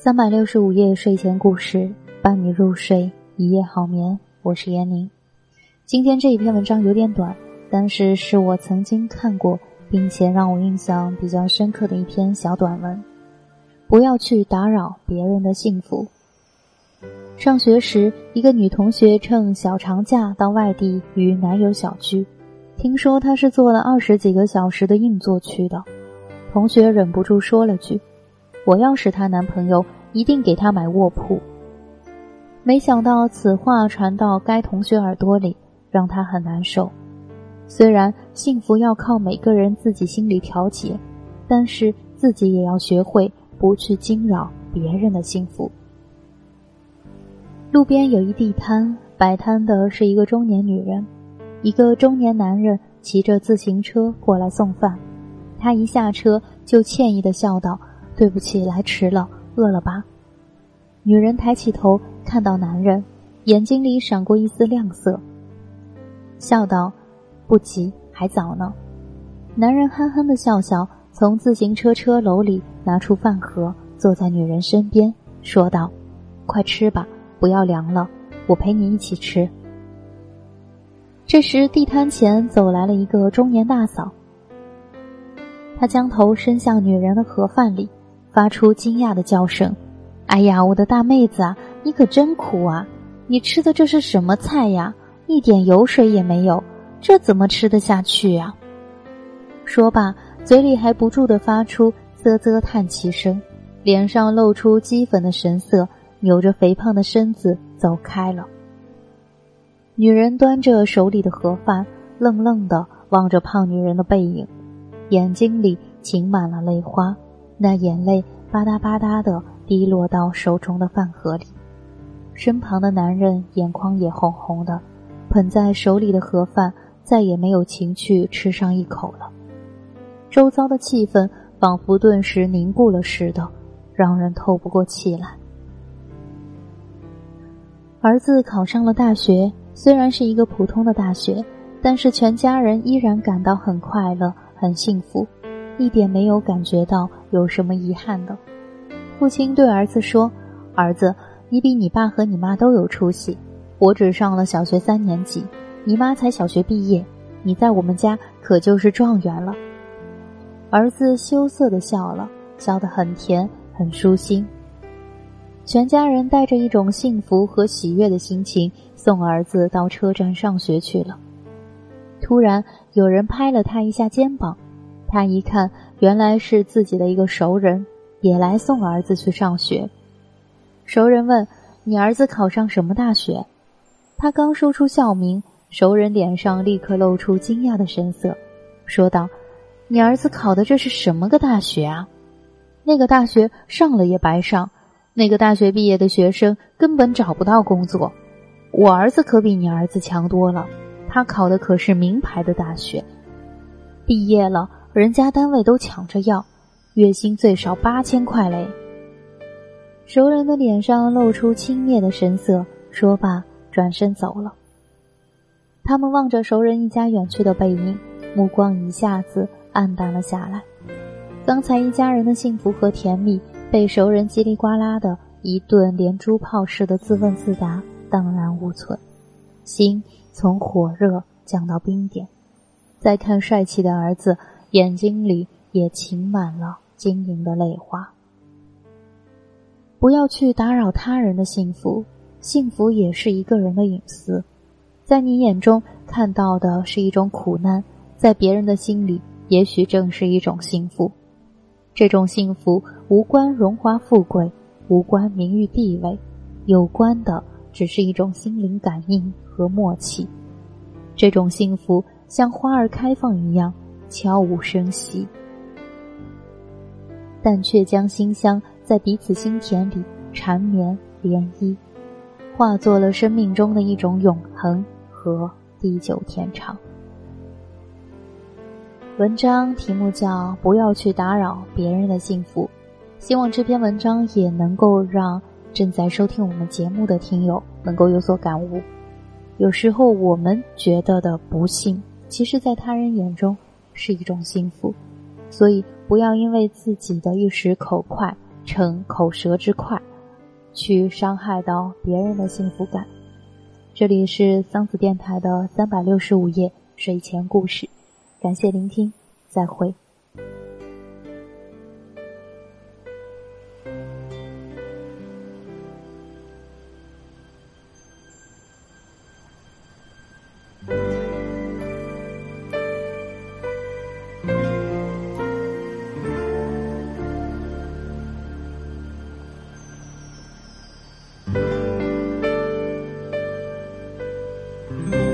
三百六十五夜睡前故事，伴你入睡，一夜好眠。我是闫宁。今天这一篇文章有点短，但是是我曾经看过并且让我印象比较深刻的一篇小短文。不要去打扰别人的幸福。上学时，一个女同学趁小长假到外地与男友小聚，听说她是坐了二十几个小时的硬座去的，同学忍不住说了句。我要是她男朋友，一定给她买卧铺。没想到此话传到该同学耳朵里，让她很难受。虽然幸福要靠每个人自己心里调节，但是自己也要学会不去惊扰别人的幸福。路边有一地摊，摆摊的是一个中年女人，一个中年男人骑着自行车过来送饭，他一下车就歉意的笑道。对不起，来迟了，饿了吧？女人抬起头，看到男人，眼睛里闪过一丝亮色，笑道：“不急，还早呢。”男人憨憨的笑笑，从自行车车篓里拿出饭盒，坐在女人身边，说道：“快吃吧，不要凉了，我陪你一起吃。”这时，地摊前走来了一个中年大嫂，她将头伸向女人的盒饭里。发出惊讶的叫声：“哎呀，我的大妹子啊，你可真苦啊！你吃的这是什么菜呀？一点油水也没有，这怎么吃得下去呀？”说罢，嘴里还不住的发出啧啧叹气声，脸上露出讥讽的神色，扭着肥胖的身子走开了。女人端着手里的盒饭，愣愣的望着胖女人的背影，眼睛里噙满了泪花。那眼泪吧嗒吧嗒的滴落到手中的饭盒里，身旁的男人眼眶也红红的，捧在手里的盒饭再也没有情趣吃上一口了。周遭的气氛仿佛顿时凝固了似的，让人透不过气来。儿子考上了大学，虽然是一个普通的大学，但是全家人依然感到很快乐、很幸福。一点没有感觉到有什么遗憾的。父亲对儿子说：“儿子，你比你爸和你妈都有出息。我只上了小学三年级，你妈才小学毕业，你在我们家可就是状元了。”儿子羞涩的笑了，笑得很甜，很舒心。全家人带着一种幸福和喜悦的心情送儿子到车站上学去了。突然，有人拍了他一下肩膀。他一看，原来是自己的一个熟人，也来送儿子去上学。熟人问：“你儿子考上什么大学？”他刚说出校名，熟人脸上立刻露出惊讶的神色，说道：“你儿子考的这是什么个大学啊？那个大学上了也白上，那个大学毕业的学生根本找不到工作。我儿子可比你儿子强多了，他考的可是名牌的大学，毕业了。”人家单位都抢着要，月薪最少八千块嘞。熟人的脸上露出轻蔑的神色，说罢转身走了。他们望着熟人一家远去的背影，目光一下子暗淡了下来。刚才一家人的幸福和甜蜜，被熟人叽里呱啦的一顿连珠炮似的自问自答荡然无存，心从火热降到冰点。再看帅气的儿子。眼睛里也噙满了晶莹的泪花。不要去打扰他人的幸福，幸福也是一个人的隐私。在你眼中看到的是一种苦难，在别人的心里，也许正是一种幸福。这种幸福无关荣华富贵，无关名誉地位，有关的只是一种心灵感应和默契。这种幸福像花儿开放一样。悄无声息，但却将馨香在彼此心田里缠绵涟漪，化作了生命中的一种永恒和地久天长。文章题目叫“不要去打扰别人的幸福”，希望这篇文章也能够让正在收听我们节目的听友能够有所感悟。有时候我们觉得的不幸，其实在他人眼中。是一种幸福，所以不要因为自己的一时口快，逞口舌之快，去伤害到别人的幸福感。这里是桑子电台的三百六十五夜睡前故事，感谢聆听，再会。Mm-hmm.